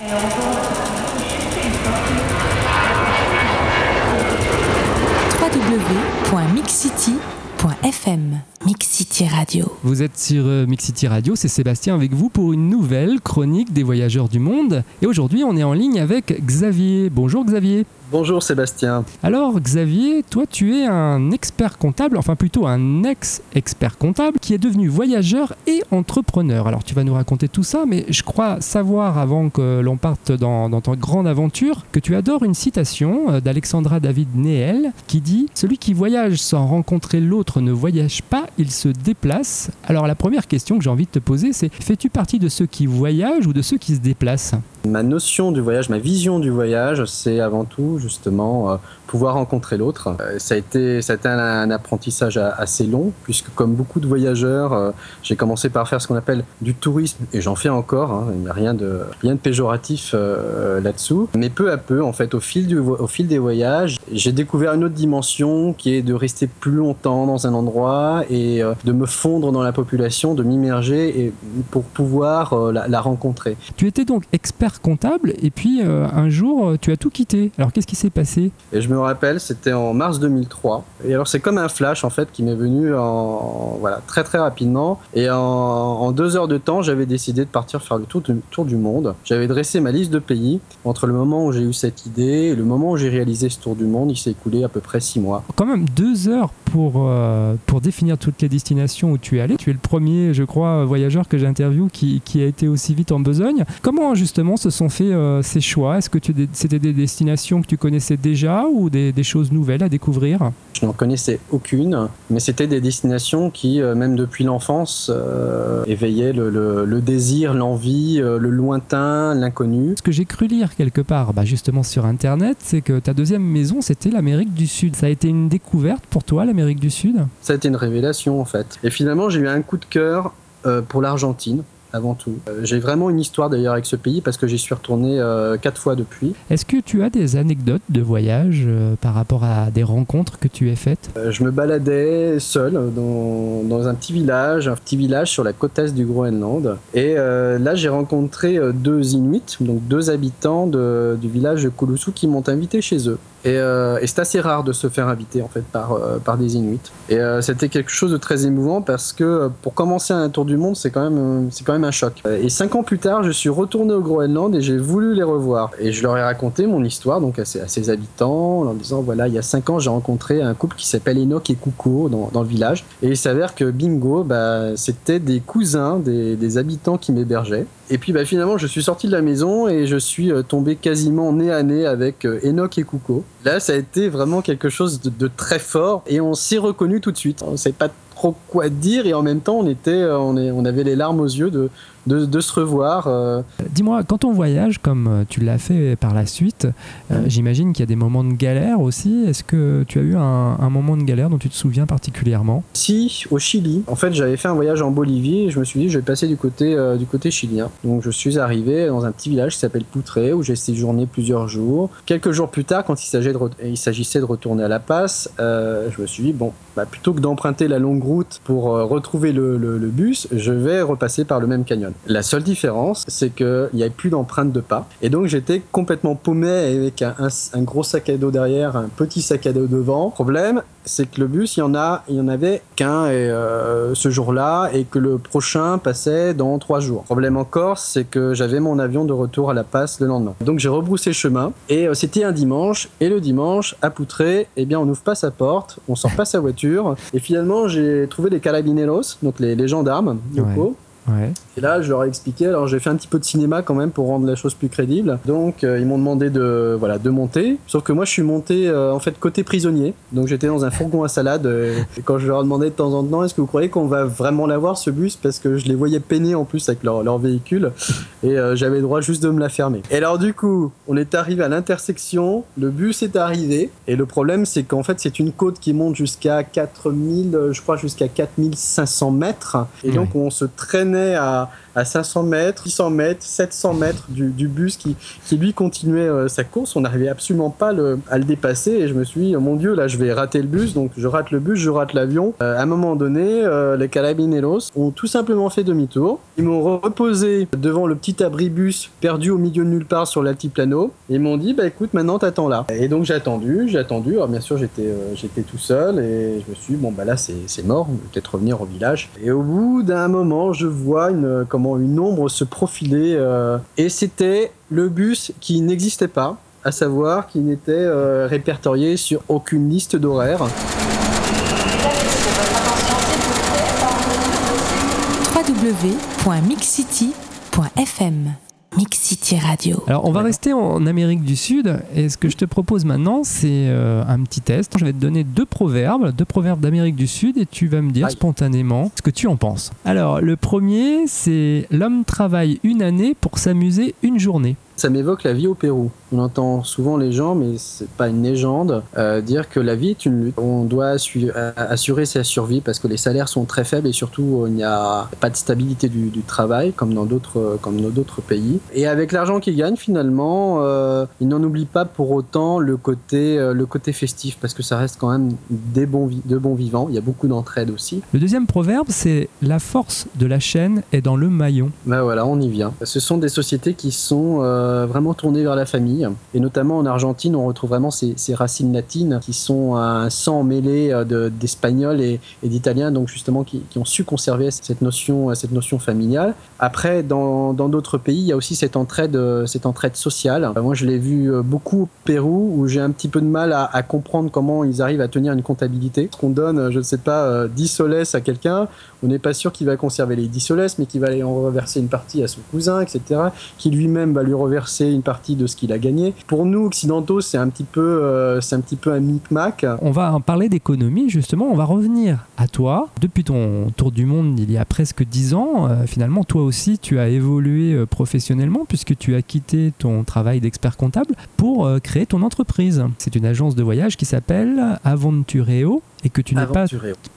www.mixcity.com www.mixcity.fm Mixcity Radio. Vous êtes sur euh, Mixcity Radio, c'est Sébastien avec vous pour une nouvelle chronique des voyageurs du monde. Et aujourd'hui, on est en ligne avec Xavier. Bonjour Xavier. Bonjour Sébastien. Alors Xavier, toi tu es un expert comptable, enfin plutôt un ex-expert comptable qui est devenu voyageur et entrepreneur. Alors tu vas nous raconter tout ça, mais je crois savoir avant que l'on parte dans, dans ta grande aventure que tu adores une citation euh, d'Alexandra David Neel qui dit ⁇ Celui qui voyage sans rencontrer l'autre ne voyage pas, il se déplace. Alors la première question que j'ai envie de te poser c'est fais-tu partie de ceux qui voyagent ou de ceux qui se déplacent? Ma notion du voyage, ma vision du voyage, c'est avant tout justement euh, pouvoir rencontrer l'autre. Euh, ça a été, ça a été un, apprentissage assez long, puisque comme beaucoup de voyageurs, euh, j'ai commencé par faire ce qu'on appelle du tourisme, et j'en fais encore, il n'y a rien de, rien de péjoratif là-dessous. Mais peu à peu, en fait, au fil, du, au fil des voyages, j'ai découvert une autre dimension qui est de rester plus longtemps dans un endroit et de me fondre dans la population, de m'immerger pour pouvoir la, la rencontrer. Tu étais donc expert comptable et puis euh, un jour euh, tu as tout quitté. Alors qu'est-ce qui s'est passé? Et je me rappelle, c'était en mars 2003. Et alors c'est comme un flash en fait qui m'est venu en, voilà très très rapidement. Et en, deux heures de temps, j'avais décidé de partir faire le tour, tour du monde. J'avais dressé ma liste de pays. Entre le moment où j'ai eu cette idée et le moment où j'ai réalisé ce tour du monde, il s'est écoulé à peu près six mois. Quand même deux heures pour, euh, pour définir toutes les destinations où tu es allé. Tu es le premier, je crois, voyageur que j'interviewe qui, qui a été aussi vite en besogne. Comment justement se sont faits euh, ces choix? Est-ce que c'était des destinations que tu connaissais déjà ou des, choses nouvelles à découvrir? Je n'en connaissais aucune, mais c'était des destinations qui, euh, même depuis l'enfance, euh, éveillaient le, désir, l'envie, le lointain, l'inconnu. Ce que j'ai cru lire quelque part, bah, justement sur Internet, c'est que ta deuxième maison, c'était l'Amérique du Sud. Ça a été une découverte pour toi, l'Amérique du Sud Ça a été une révélation, en fait. Et finalement, j'ai eu un coup de cœur pour l'Argentine avant tout. Euh, j'ai vraiment une histoire d'ailleurs avec ce pays parce que j'y suis retourné euh, quatre fois depuis. Est-ce que tu as des anecdotes de voyage euh, par rapport à des rencontres que tu as faites? Je me baladais seul dans, dans, un petit village, un petit village sur la côte est du Groenland. Et là, j'ai rencontré deux Inuits, donc deux habitants de, du village de Kulusu qui m'ont invité chez eux. Et, et c'est assez rare de se faire inviter en fait par, par des Inuits. Et c'était quelque chose de très émouvant parce que pour commencer un tour du monde, c'est quand même c'est quand même un choc. Et cinq ans plus tard, je suis retourné au Groenland et j'ai voulu les revoir. Et je leur ai raconté mon histoire donc à ses, habitants en leur disant voilà, il y a cinq ans, j'ai rencontré un couple qui s'appelle Enoch et Kuko dans, dans, le village. Et il s'avère que bingo, bah, c'était des cousins des, des habitants qui m'hébergeaient. Et puis bah, finalement, je suis sorti de la maison et je suis euh, tombé quasiment nez à nez avec euh, Enoch et Kuko. Là, ça a été vraiment quelque chose de, très fort et on s'est reconnu tout de suite. On ne savait pas trop quoi dire et en même temps on était euh, on avait les larmes aux yeux de, de, se revoir. Euh. Dis-moi, quand on voyage comme euh, tu l'as fait par la suite, j'imagine qu'il y a des moments de galère aussi. Est-ce que tu as eu un, moment de galère dont tu te souviens particulièrement? Si, au Chili. En fait, j'avais fait un voyage en Bolivie et je me suis dit je vais passer du côté, du côté chilien. Donc je suis arrivé dans un petit village qui s'appelle Poutré où j'ai séjourné plusieurs jours. Quelques jours plus tard, quand il s'agissait de, retourner à La Paz, je me suis dit bon, bah, plutôt que d'emprunter la longue route pour euh, retrouver le, bus, je vais repasser par le même canyon. La seule différence, c'est qu'il n'y avait plus d'empreinte de pas. Et donc j'étais complètement paumé avec un, gros sac à dos derrière, un petit sac à dos devant. Problème, c'est que le bus, il y en a, il y en avait qu'un euh, ce jour-là et que le prochain passait dans trois jours. Problème encore, c'est que j'avais mon avion de retour à La Passe le lendemain. Donc j'ai rebroussé chemin et euh, c'était un dimanche et le dimanche à Poutré, eh bien on n'ouvre pas sa porte, on sort pas sa voiture et finalement j'ai trouvé les carabineros, donc les, les gendarmes locaux. Et là, je leur ai expliqué. Alors, j'ai fait un petit peu de cinéma quand même pour rendre la chose plus crédible. Donc, euh, ils m'ont demandé de, voilà, de monter. Sauf que moi, je suis monté euh, en fait côté prisonnier. Donc, j'étais dans un fourgon à salade. Euh, et quand je leur demandais de temps en temps, est-ce que vous croyez qu'on va vraiment l'avoir ce bus? Parce que je les voyais peiner en plus avec leur, leur véhicule. Et j'avais le droit juste de me la fermer. Et alors, du coup, on est arrivé à l'intersection. Le bus est arrivé. Et le problème, c'est qu'en fait, c'est une côte qui monte jusqu'à 4000, je crois, jusqu'à 4500 mètres. Et donc, on se à à 500 mètres, 600 mètres, 700 mètres du, bus qui, qui lui continuait euh, sa course. On n'arrivait absolument pas le, à le dépasser et je me suis dit, oh mon Dieu, là je vais rater le bus, donc je rate le bus, je rate l'avion. Euh, à un moment donné, euh, les carabineros ont tout simplement fait demi-tour. Ils m'ont reposé devant le petit abribus perdu au milieu de nulle part sur l'altiplano et ils m'ont dit, bah écoute, maintenant t'attends là. Et donc j'ai attendu, j'ai attendu. Alors bien sûr, j'étais j'étais tout seul et je me suis dit, bon bah là c'est mort, peut-être revenir au village. Et au bout d'un moment, je vois une, une ombre se profiler et c'était le bus qui n'existait pas, à savoir qui n'était euh, répertorié sur aucune liste d'horaires. www.mixcity.fm Mix City Radio. Alors, on va rester en Amérique du Sud. Et ce que je te propose maintenant, c'est euh, un petit test. Je vais te donner deux proverbes, deux proverbes d'Amérique du Sud, et tu vas me dire Aïe. spontanément ce que tu en penses. Alors, le premier, c'est l'homme travaille une année pour s'amuser une journée. Ça m'évoque la vie au Pérou. On entend souvent les gens, mais c'est pas une légende, euh, dire que la vie est une lutte. On doit euh, assurer sa survie parce que les salaires sont très faibles et surtout il n'y a pas de stabilité du, du travail comme dans d'autres euh, comme dans d'autres pays. Et avec l'argent qu'ils gagnent, finalement, euh, ils n'en oublient pas pour autant le côté euh, le côté festif parce que ça reste quand même des bons de bons vivants. Il y a beaucoup d'entraide aussi. Le deuxième proverbe, c'est la force de la chaîne est dans le maillon. Ben voilà, on y vient. Ce sont des sociétés qui sont euh, vraiment tournées vers la famille. Et notamment en Argentine, on retrouve vraiment ces, racines latines qui sont un sang mêlé euh, de- et, et d'italien, donc justement qui, ont su conserver cette notion, cette notion familiale. Après, dans d'autres pays, il y a aussi cette entraide, euh, cette entraide sociale. Euh, Moi, je l'ai vu euh, beaucoup au Pérou, où j'ai un petit peu de mal à, comprendre comment ils arrivent à tenir une comptabilité. Qu'on donne, euh, je ne sais pas, euh, 10 soles à quelqu'un, on n'est pas sûr qu'il va conserver les 10 soles, mais qu'il va aller en reverser une partie à son cousin, etc., qui lui-même va lui reverser une partie de ce qu'il a gagné. Pour nous, occidentaux, c'est un petit peu, euh, c'est un petit peu un micmac. On va en parler d'économie, justement. On va revenir à toi. Depuis ton tour du monde il y a presque 10 ans, euh, finalement, toi aussi, tu as évolué euh, professionnellement puisque tu as quitté ton travail d'expert comptable pour créer ton entreprise. C'est une agence de voyage qui s'appelle Aventureo et que tu n'es pas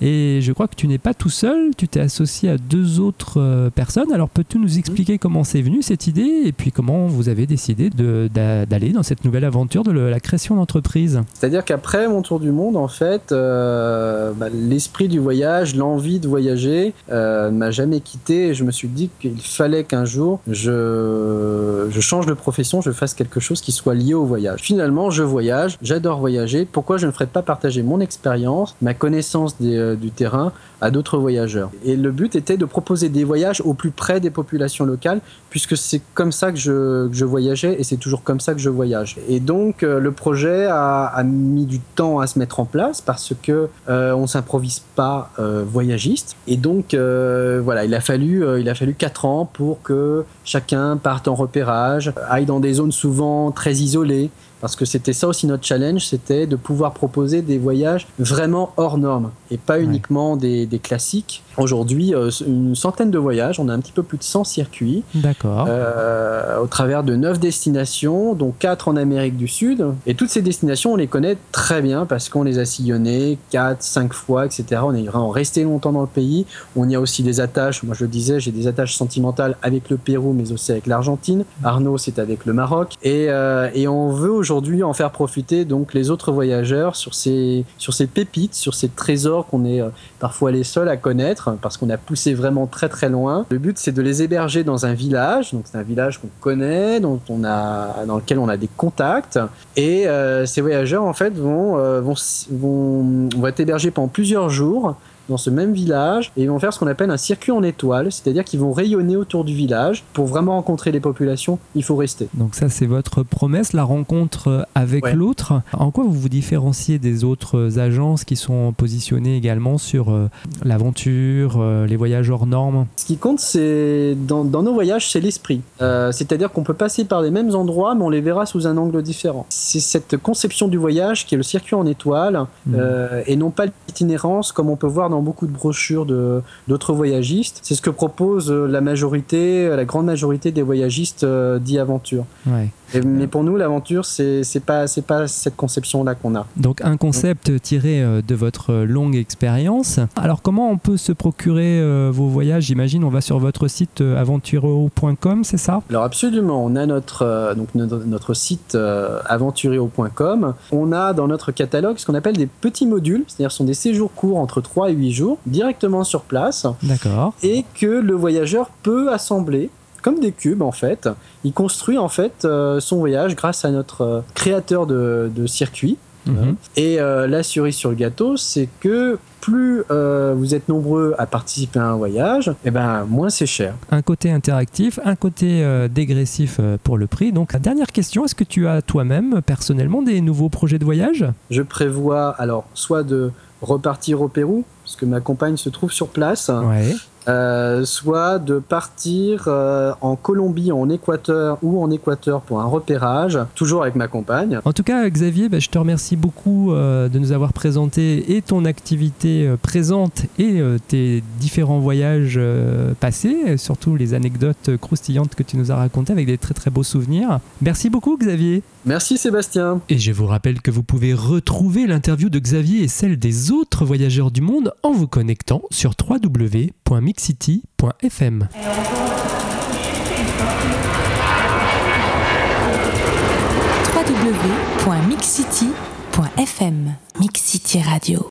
et je crois que tu n'es pas tout seul, tu t'es associé à deux autres euh, personnes. Alors peux-tu nous expliquer comment c'est venu cette idée et puis comment vous avez décidé d'aller dans cette nouvelle aventure de la création d'entreprise? C'est-à-dire qu'après mon tour du monde, en fait, euh, bah, l'esprit du voyage, l'envie de voyager euh, ne m'a jamais quitté et je me suis dit qu'il fallait qu'un jour je, je change de profession, je fasse quelque chose qui soit lié au voyage. Finalement, je voyage, j'adore voyager. Pourquoi je ne ferais pas partager mon expérience, ma connaissance euh, du terrain à d'autres voyageurs Et le but était de proposer des voyages au plus près des populations locales puisque c'est comme ça que je, voyageais et c'est toujours comme ça que je voyage. Et donc euh, le projet a, mis du temps à se mettre en place parce que euh, on s'improvise pas euh, voyagiste. Et donc voilà, il a fallu il a fallu quatre ans pour que chacun parte en repérage, aille dans des zones souvent très isolées. Parce que c'était ça aussi notre challenge, c'était de pouvoir proposer des voyages vraiment hors normes et pas uniquement des, des classiques. Aujourd'hui, euh, une centaine de voyages, on a un petit peu plus de 100 circuits D'accord. euh, au travers de 9 destinations, dont 4 en Amérique du Sud. Et toutes ces destinations, on les connaît très bien parce qu'on les a sillonnées 4, 5 fois, etc. On est vraiment resté longtemps dans le pays. On y a aussi des attaches, moi je le disais, j'ai des attaches sentimentales avec le Pérou, mais aussi avec l'Argentine. Arnaud, c'est avec le Maroc. Et, euh, et on veut aujourd'hui en faire profiter donc les autres voyageurs sur ces, sur ces pépites, sur ces trésors qu'on est euh, parfois les seuls à connaître parce qu'on a poussé vraiment très très loin. Le but c'est de les héberger dans un village, donc c'est un village qu'on connaît, dont on a, dans lequel on a des contacts et euh, ces voyageurs en fait vont, euh, vont, vont, vont être hébergés pendant plusieurs jours dans ce même village et ils vont faire ce qu'on appelle un circuit en étoile, c'est-à-dire qu'ils vont rayonner autour du village. Pour vraiment rencontrer les populations, il faut rester. Donc ça c'est votre promesse, la rencontre avec Ouais. l'autre. En quoi vous vous différenciez des autres agences qui sont positionnées également sur euh, l'aventure, euh, les voyages hors normes? Ce qui compte, c'est dans, dans nos voyages, c'est l'esprit. Euh, C'est-à-dire qu'on peut passer par les mêmes endroits, mais on les verra sous un angle différent. C'est cette conception du voyage qui est le circuit en étoile, euh, et non pas l'itinérance comme on peut voir dans dans beaucoup de brochures de d'autres voyagistes. C'est ce que propose euh, la majorité, la grande majorité des voyagistes euh, dits aventure. Ouais. Et- mais pour nous, l'aventure, c'est pas c'est pas cette conception-là qu'on a. Donc un concept tiré euh, de votre longue expérience. Alors comment on peut se procurer euh, vos voyages? J'imagine on va sur votre site euh, aventureo.com, c'est ça? Alors absolument, on a notre euh, donc notre, notre site euh, aventureo.com. On a dans notre catalogue ce qu'on appelle des petits modules, c'est-à-dire ce sont des séjours courts entre 3 et 8 jours, directement sur place, D'accord. et que le voyageur peut assembler comme des cubes en fait. Il construit en fait euh, son voyage grâce à notre euh, créateur de, de circuit. Mhm. Et euh, la cerise sur le gâteau, c'est que plus euh, vous êtes nombreux à participer à un voyage, et ben moins c'est cher. Un côté interactif, un côté euh, dégressif euh, pour le prix. Donc, la dernière question, est-ce que tu as toi-même, personnellement, des nouveaux projets de voyage? Je prévois alors soit de repartir au Pérou, parce que ma compagne se trouve sur place. Euh, soit de partir euh, en Colombie, en Équateur ou en Équateur pour un repérage, toujours avec ma compagne. En tout cas, Xavier, bah, je te remercie beaucoup euh, de nous avoir présenté et ton activité euh, présente et euh, tes différents voyages euh, passés, et surtout les anecdotes croustillantes que tu nous as racontées avec des très très beaux souvenirs. Merci beaucoup, Xavier. Merci Sébastien. Et je vous rappelle que vous pouvez retrouver l'interview de Xavier et celle des autres voyageurs du monde en vous connectant sur www.mixcity.fm. www.mixcity.fm Mix City Radio.